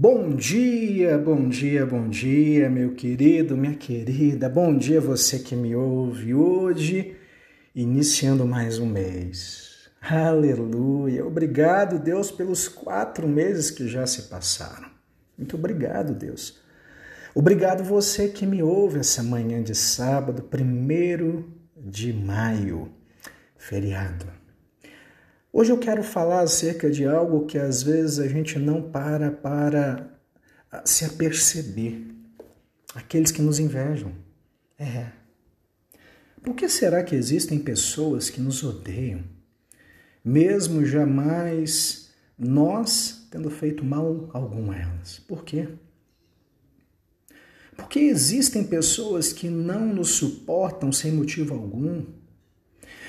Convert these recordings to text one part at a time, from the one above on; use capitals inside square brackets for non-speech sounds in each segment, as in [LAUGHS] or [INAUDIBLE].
Bom dia, bom dia, bom dia, meu querido, minha querida. Bom dia você que me ouve hoje, iniciando mais um mês. Aleluia. Obrigado, Deus, pelos quatro meses que já se passaram. Muito obrigado, Deus. Obrigado você que me ouve essa manhã de sábado, primeiro de maio, feriado. Hoje eu quero falar acerca de algo que às vezes a gente não para para se aperceber. Aqueles que nos invejam. É. Por que será que existem pessoas que nos odeiam, mesmo jamais nós tendo feito mal algum a elas? Por quê? Porque existem pessoas que não nos suportam sem motivo algum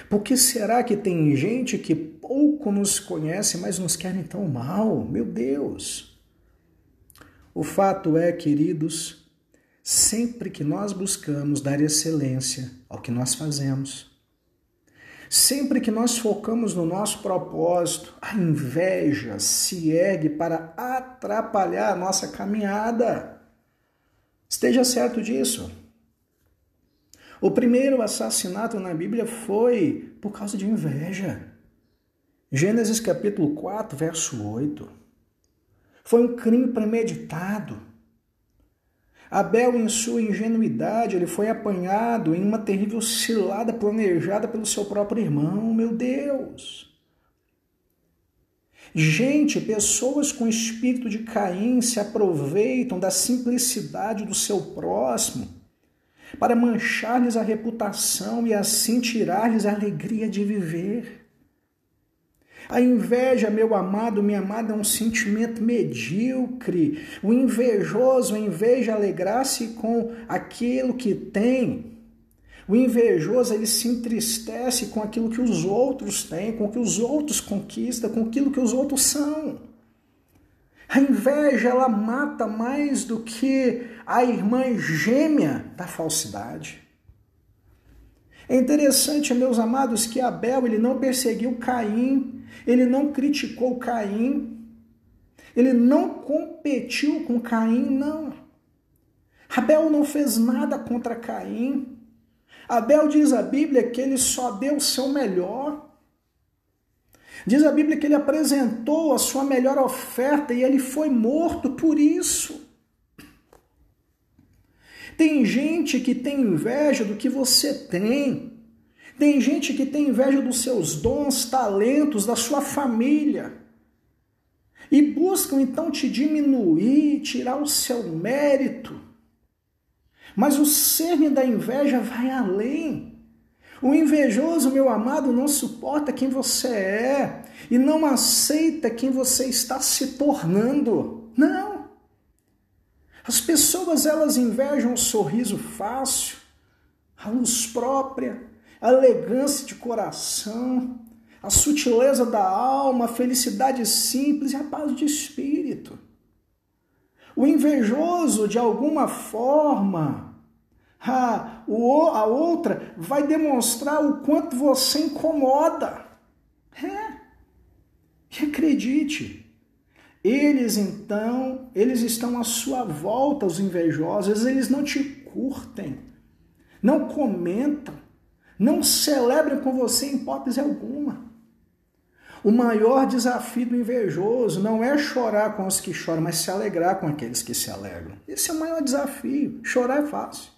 por que será que tem gente que pouco nos conhece, mas nos querem tão mal? Meu Deus! O fato é, queridos, sempre que nós buscamos dar excelência ao que nós fazemos, sempre que nós focamos no nosso propósito, a inveja se ergue para atrapalhar a nossa caminhada. Esteja certo disso. O primeiro assassinato na Bíblia foi por causa de inveja. Gênesis capítulo 4, verso 8. Foi um crime premeditado. Abel, em sua ingenuidade, ele foi apanhado em uma terrível cilada planejada pelo seu próprio irmão. Meu Deus! Gente, pessoas com espírito de Caim se aproveitam da simplicidade do seu próximo para manchar-lhes a reputação e assim tirar-lhes a alegria de viver. A inveja, meu amado, minha amada, é um sentimento medíocre. O invejoso, de alegrar-se com aquilo que tem, o invejoso ele se entristece com aquilo que os outros têm, com o que os outros conquistam, com aquilo que os outros são. A inveja ela mata mais do que a irmã gêmea da falsidade. É interessante, meus amados, que Abel ele não perseguiu Caim, ele não criticou Caim, ele não competiu com Caim, não. Abel não fez nada contra Caim. Abel diz a Bíblia que ele só deu o seu melhor. Diz a Bíblia que ele apresentou a sua melhor oferta e ele foi morto por isso. Tem gente que tem inveja do que você tem. Tem gente que tem inveja dos seus dons, talentos, da sua família. E buscam então te diminuir, tirar o seu mérito. Mas o cerne da inveja vai além. O invejoso, meu amado, não suporta quem você é e não aceita quem você está se tornando. Não. As pessoas elas invejam o sorriso fácil, a luz própria, a elegância de coração, a sutileza da alma, a felicidade simples e a paz de espírito. O invejoso, de alguma forma, a, a outra vai demonstrar o quanto você incomoda. É. E acredite, eles então, eles estão à sua volta, os invejosos, eles não te curtem, não comentam, não celebram com você em hipótese alguma. O maior desafio do invejoso não é chorar com os que choram, mas se alegrar com aqueles que se alegram. Esse é o maior desafio. Chorar é fácil.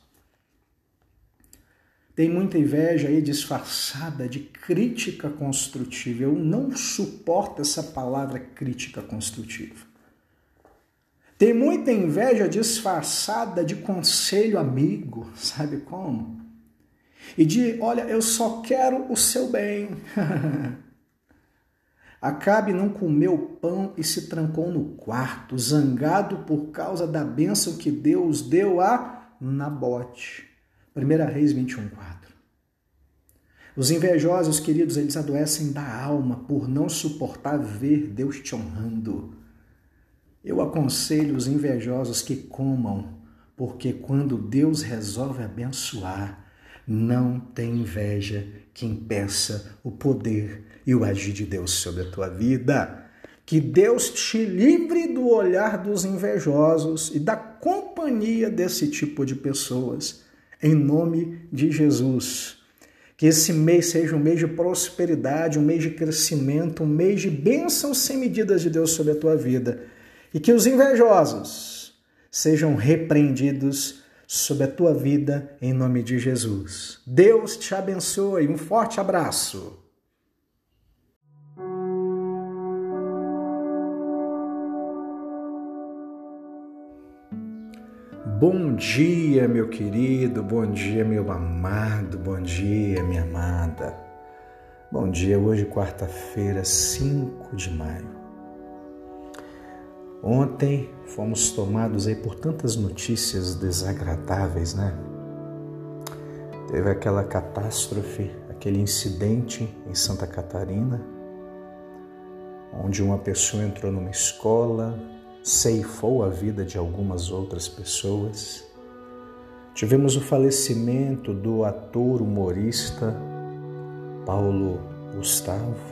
Tem muita inveja aí disfarçada de crítica construtiva. Eu não suporto essa palavra crítica construtiva. Tem muita inveja disfarçada de conselho amigo, sabe como? E de, olha, eu só quero o seu bem. [LAUGHS] Acabe não comeu pão e se trancou no quarto, zangado por causa da bênção que Deus deu a Nabote. 1 Reis 21, 4. Os invejosos, queridos, eles adoecem da alma por não suportar ver Deus te honrando. Eu aconselho os invejosos que comam, porque quando Deus resolve abençoar, não tem inveja que impeça o poder e o agir de Deus sobre a tua vida. Que Deus te livre do olhar dos invejosos e da companhia desse tipo de pessoas. Em nome de Jesus. Que esse mês seja um mês de prosperidade, um mês de crescimento, um mês de bênçãos sem medidas de Deus sobre a tua vida. E que os invejosos sejam repreendidos sobre a tua vida em nome de Jesus. Deus te abençoe. Um forte abraço. Bom dia, meu querido, bom dia, meu amado, bom dia, minha amada. Bom dia, hoje, quarta-feira, 5 de maio. Ontem fomos tomados aí por tantas notícias desagradáveis, né? Teve aquela catástrofe, aquele incidente em Santa Catarina, onde uma pessoa entrou numa escola, ceifou a vida de algumas outras pessoas. Tivemos o falecimento do ator humorista Paulo Gustavo.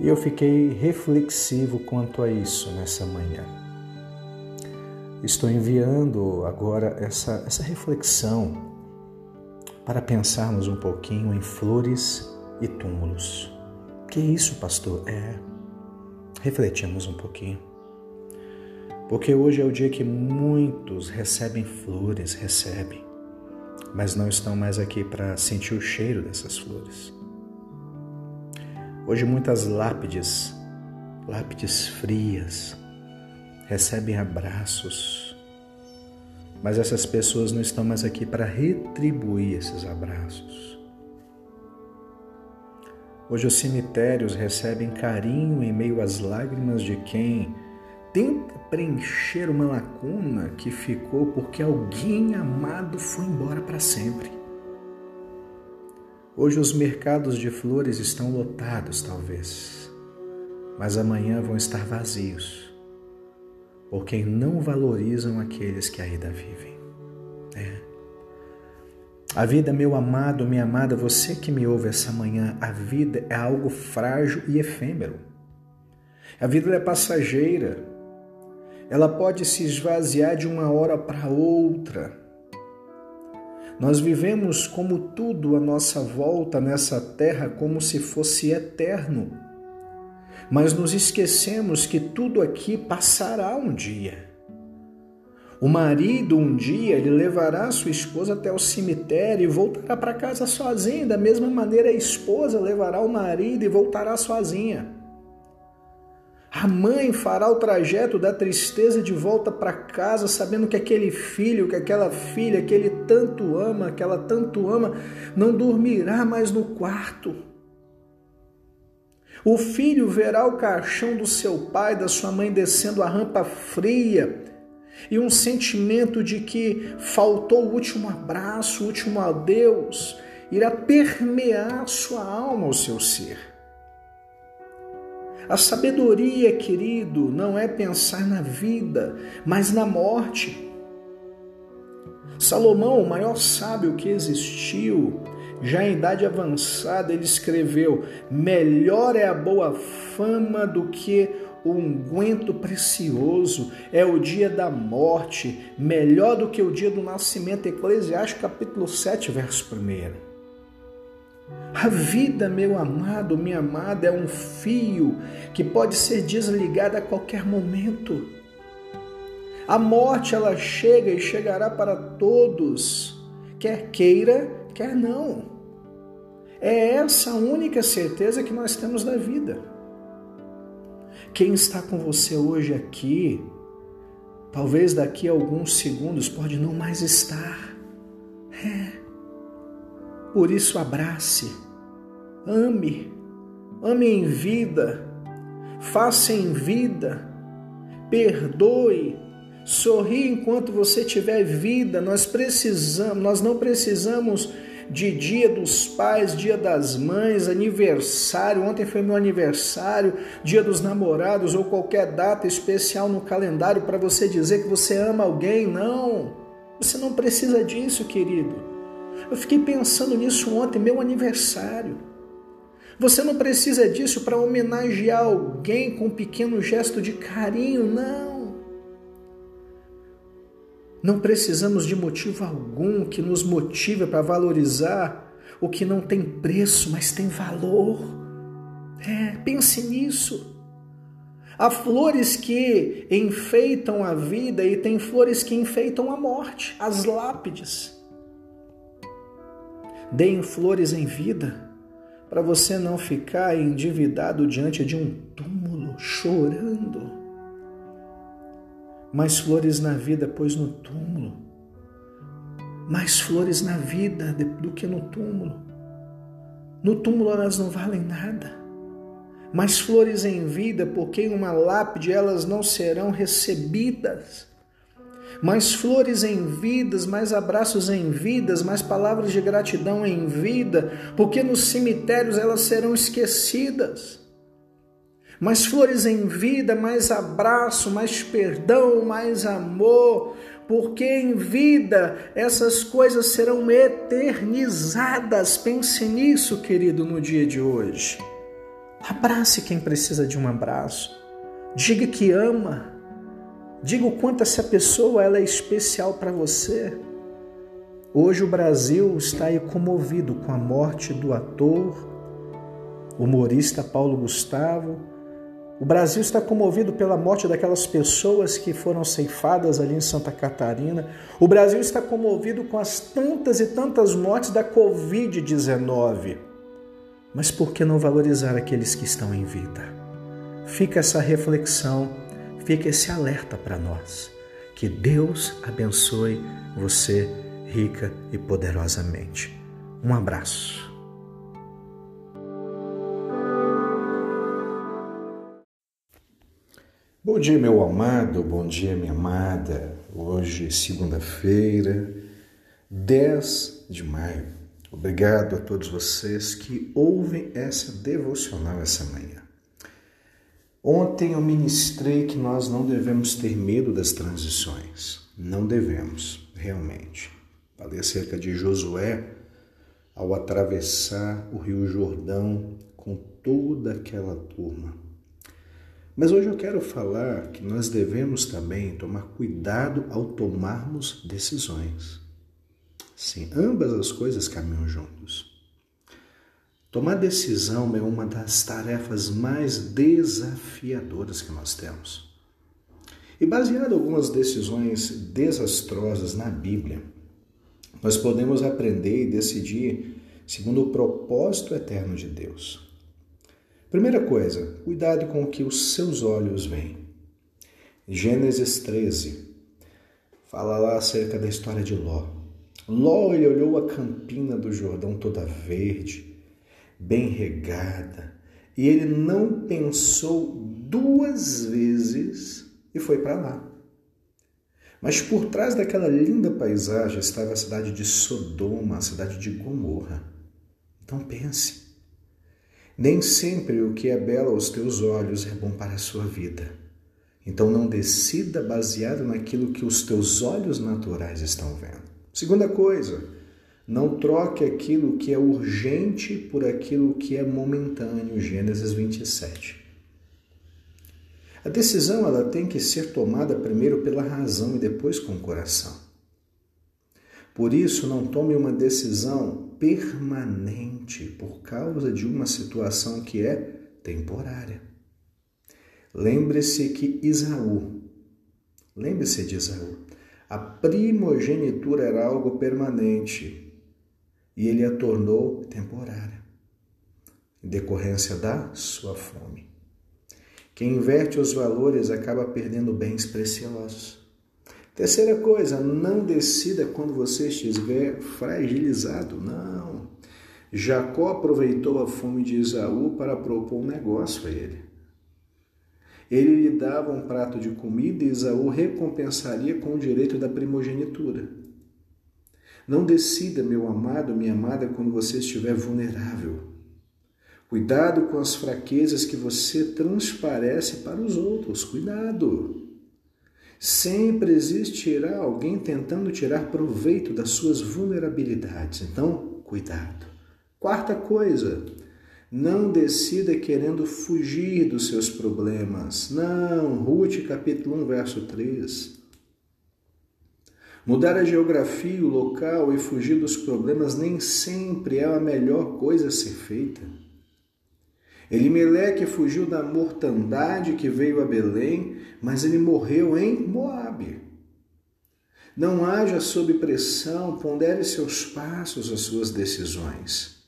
E eu fiquei reflexivo quanto a isso nessa manhã. Estou enviando agora essa, essa reflexão para pensarmos um pouquinho em flores e túmulos. Que isso, pastor? É refletimos um pouquinho. Porque hoje é o dia que muitos recebem flores, recebem, mas não estão mais aqui para sentir o cheiro dessas flores. Hoje muitas lápides, lápides frias, recebem abraços, mas essas pessoas não estão mais aqui para retribuir esses abraços. Hoje os cemitérios recebem carinho em meio às lágrimas de quem tenta preencher uma lacuna que ficou porque alguém amado foi embora para sempre. Hoje os mercados de flores estão lotados, talvez, mas amanhã vão estar vazios, porque não valorizam aqueles que ainda vivem. É. A vida, meu amado, minha amada, você que me ouve essa manhã, a vida é algo frágil e efêmero. A vida é passageira. Ela pode se esvaziar de uma hora para outra. Nós vivemos como tudo à nossa volta nessa terra como se fosse eterno. Mas nos esquecemos que tudo aqui passará um dia. O marido um dia ele levará sua esposa até o cemitério e voltará para casa sozinho. Da mesma maneira, a esposa levará o marido e voltará sozinha. A mãe fará o trajeto da tristeza de volta para casa, sabendo que aquele filho, que aquela filha que ele tanto ama, que ela tanto ama, não dormirá mais no quarto. O filho verá o caixão do seu pai, da sua mãe descendo a rampa fria e um sentimento de que faltou o último abraço, o último adeus, irá permear sua alma, o seu ser. A sabedoria, querido, não é pensar na vida, mas na morte. Salomão, o maior sábio que existiu, já em idade avançada, ele escreveu: Melhor é a boa fama do que o unguento precioso, é o dia da morte, melhor do que o dia do nascimento. Eclesiastes capítulo 7, verso 1. A vida, meu amado, minha amada, é um fio que pode ser desligado a qualquer momento. A morte ela chega e chegará para todos, quer queira, quer não. É essa a única certeza que nós temos da vida. Quem está com você hoje aqui, talvez daqui a alguns segundos pode não mais estar. É. Por isso abrace, ame, ame em vida, faça em vida, perdoe, sorri enquanto você tiver vida. Nós precisamos, nós não precisamos de dia dos pais, dia das mães, aniversário. Ontem foi meu aniversário, dia dos namorados ou qualquer data especial no calendário para você dizer que você ama alguém. Não, você não precisa disso, querido. Eu fiquei pensando nisso ontem, meu aniversário. Você não precisa disso para homenagear alguém com um pequeno gesto de carinho, não. Não precisamos de motivo algum que nos motive para valorizar o que não tem preço, mas tem valor. É, pense nisso. Há flores que enfeitam a vida e tem flores que enfeitam a morte, as lápides. Deem flores em vida para você não ficar endividado diante de um túmulo chorando. Mais flores na vida, pois no túmulo. Mais flores na vida do que no túmulo. No túmulo elas não valem nada mais flores em vida, porque em uma lápide elas não serão recebidas. Mais flores em vidas, mais abraços em vidas, mais palavras de gratidão em vida, porque nos cemitérios elas serão esquecidas. Mais flores em vida, mais abraço, mais perdão, mais amor, porque em vida essas coisas serão eternizadas. Pense nisso, querido, no dia de hoje. Abrace quem precisa de um abraço. Diga que ama. Diga o quanto essa pessoa ela é especial para você. Hoje o Brasil está aí comovido com a morte do ator, humorista Paulo Gustavo. O Brasil está comovido pela morte daquelas pessoas que foram ceifadas ali em Santa Catarina. O Brasil está comovido com as tantas e tantas mortes da Covid-19. Mas por que não valorizar aqueles que estão em vida? Fica essa reflexão, fica esse alerta para nós. Que Deus abençoe você rica e poderosamente. Um abraço. Bom dia, meu amado, bom dia, minha amada. Hoje, segunda-feira, 10 de maio Obrigado a todos vocês que ouvem essa devocional essa manhã. Ontem eu ministrei que nós não devemos ter medo das transições. Não devemos, realmente. Falei acerca de Josué ao atravessar o Rio Jordão com toda aquela turma. Mas hoje eu quero falar que nós devemos também tomar cuidado ao tomarmos decisões. Sim, ambas as coisas caminham juntos. Tomar decisão é uma das tarefas mais desafiadoras que nós temos. E baseado em algumas decisões desastrosas na Bíblia, nós podemos aprender e decidir segundo o propósito eterno de Deus. Primeira coisa, cuidado com o que os seus olhos veem. Gênesis 13 fala lá acerca da história de Ló. Ló ele olhou a campina do Jordão toda verde, bem regada, e ele não pensou duas vezes e foi para lá. Mas por trás daquela linda paisagem estava a cidade de Sodoma, a cidade de Gomorra. Então pense. Nem sempre o que é belo aos teus olhos é bom para a sua vida. Então não decida baseado naquilo que os teus olhos naturais estão vendo. Segunda coisa, não troque aquilo que é urgente por aquilo que é momentâneo. Gênesis 27. A decisão ela tem que ser tomada primeiro pela razão e depois com o coração. Por isso, não tome uma decisão permanente por causa de uma situação que é temporária. Lembre-se que Isaú, lembre-se de Isaú, a primogenitura era algo permanente e ele a tornou temporária, em decorrência da sua fome. Quem inverte os valores acaba perdendo bens preciosos. Terceira coisa, não decida quando você estiver fragilizado. Não. Jacó aproveitou a fome de Isaú para propor um negócio a ele. Ele lhe dava um prato de comida e Esaú recompensaria com o direito da primogenitura. Não decida, meu amado, minha amada, quando você estiver vulnerável. Cuidado com as fraquezas que você transparece para os outros. Cuidado. Sempre existirá alguém tentando tirar proveito das suas vulnerabilidades. Então, cuidado. Quarta coisa, Não decida querendo fugir dos seus problemas. Não, Ruth capítulo 1, verso 3. Mudar a geografia, o local e fugir dos problemas nem sempre é a melhor coisa a ser feita. Elimeleque fugiu da mortandade que veio a Belém, mas ele morreu em Moabe. Não haja sob pressão, pondere seus passos, as suas decisões.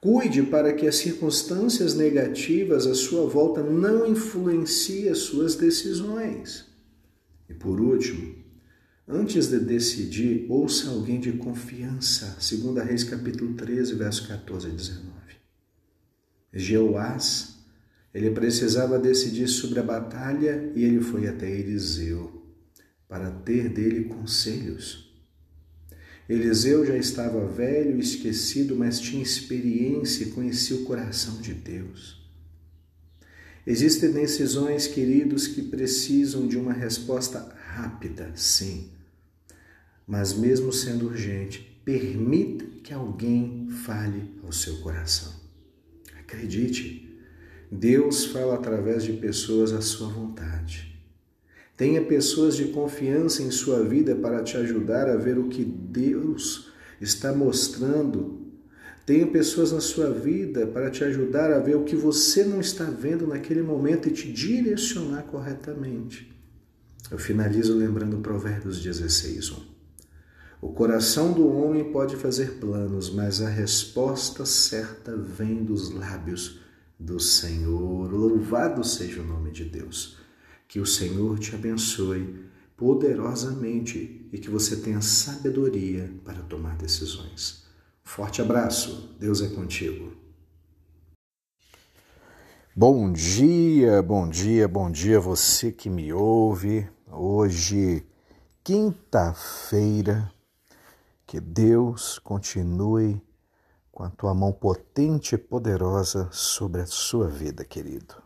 Cuide para que as circunstâncias negativas à sua volta não influenciem as suas decisões. E por último, antes de decidir, ouça alguém de confiança. 2 Reis capítulo 13, verso 14 e 19. Jeoás, ele precisava decidir sobre a batalha e ele foi até Eliseu para ter dele conselhos. Eliseu já estava velho e esquecido, mas tinha experiência e conhecia o coração de Deus. Existem decisões, queridos, que precisam de uma resposta rápida, sim. Mas mesmo sendo urgente, permita que alguém fale ao seu coração. Acredite, Deus fala através de pessoas à sua vontade. Tenha pessoas de confiança em sua vida para te ajudar a ver o que Deus está mostrando. Tenha pessoas na sua vida para te ajudar a ver o que você não está vendo naquele momento e te direcionar corretamente. Eu finalizo lembrando Provérbios 16, 1. O coração do homem pode fazer planos, mas a resposta certa vem dos lábios do Senhor. Louvado seja o nome de Deus. Que o Senhor te abençoe poderosamente e que você tenha sabedoria para tomar decisões. Forte abraço, Deus é contigo. Bom dia, bom dia, bom dia você que me ouve. Hoje, quinta-feira, que Deus continue com a tua mão potente e poderosa sobre a sua vida, querido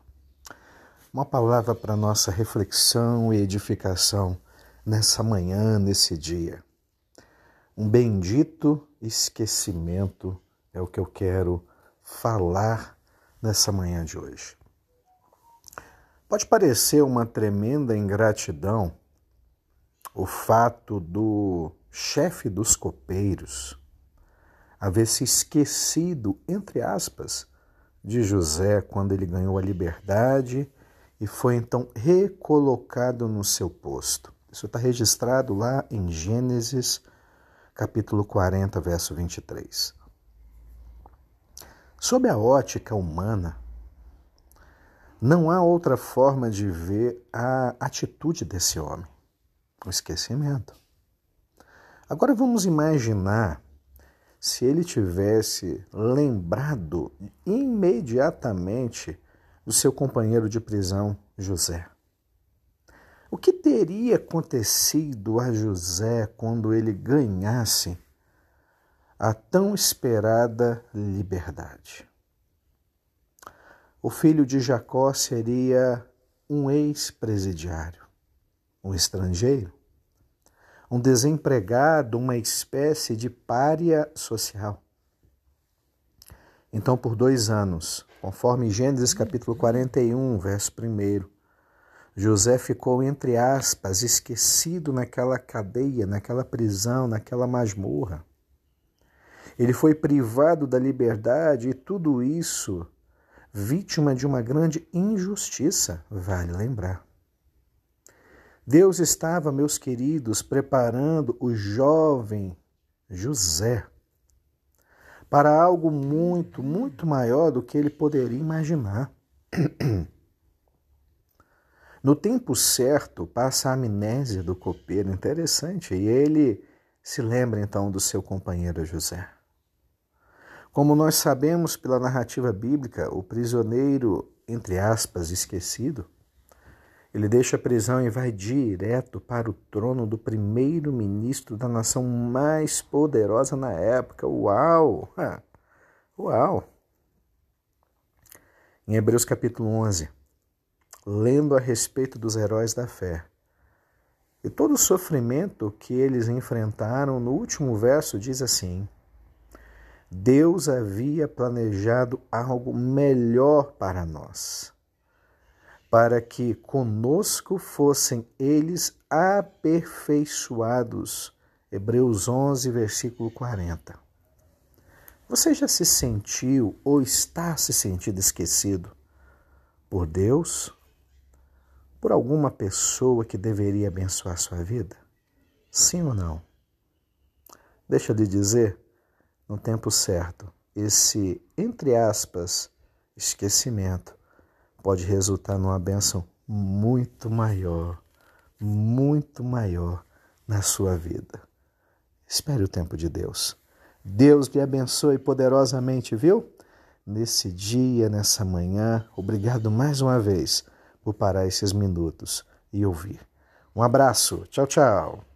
uma palavra para nossa reflexão e edificação nessa manhã, nesse dia. Um bendito esquecimento é o que eu quero falar nessa manhã de hoje. Pode parecer uma tremenda ingratidão o fato do chefe dos copeiros haver se esquecido, entre aspas, de José quando ele ganhou a liberdade e foi então recolocado no seu posto. Isso está registrado lá em Gênesis, capítulo 40, verso 23. Sob a ótica humana, não há outra forma de ver a atitude desse homem, o esquecimento. Agora vamos imaginar se ele tivesse lembrado imediatamente do seu companheiro de prisão, José. O que teria acontecido a José quando ele ganhasse a tão esperada liberdade? O filho de Jacó seria um ex-presidiário, um estrangeiro, um desempregado, uma espécie de pária social. Então, por dois anos, conforme Gênesis capítulo 41, verso 1, José ficou, entre aspas, esquecido naquela cadeia, naquela prisão, naquela masmorra. Ele foi privado da liberdade e tudo isso vítima de uma grande injustiça, vale lembrar. Deus estava, meus queridos, preparando o jovem José para algo muito, muito maior do que ele poderia imaginar. [CLEARS THROAT] No tempo certo, passa a amnésia do copeiro, interessante, e ele se lembra então do seu companheiro José. Como nós sabemos pela narrativa bíblica, o prisioneiro, entre aspas, esquecido, ele deixa a prisão e vai direto para o trono do primeiro-ministro da nação mais poderosa na época. Uau! Uau! Em Hebreus capítulo 11, lendo a respeito dos heróis da fé e todo o sofrimento que eles enfrentaram, no último verso diz assim: Deus havia planejado algo melhor para nós, para que conosco fossem eles aperfeiçoados. Hebreus 11, versículo 40. Você já se sentiu ou está se sentindo esquecido por Deus? Por alguma pessoa que deveria abençoar sua vida? Sim ou não? Deixa lhe dizer, no tempo certo, esse, entre aspas, esquecimento pode resultar numa bênção muito maior, muito maior na sua vida. Espere o tempo de Deus. Deus lhe abençoe poderosamente, viu? Nesse dia, nessa manhã, obrigado mais uma vez por parar esses minutos e ouvir. Um abraço. Tchau, tchau.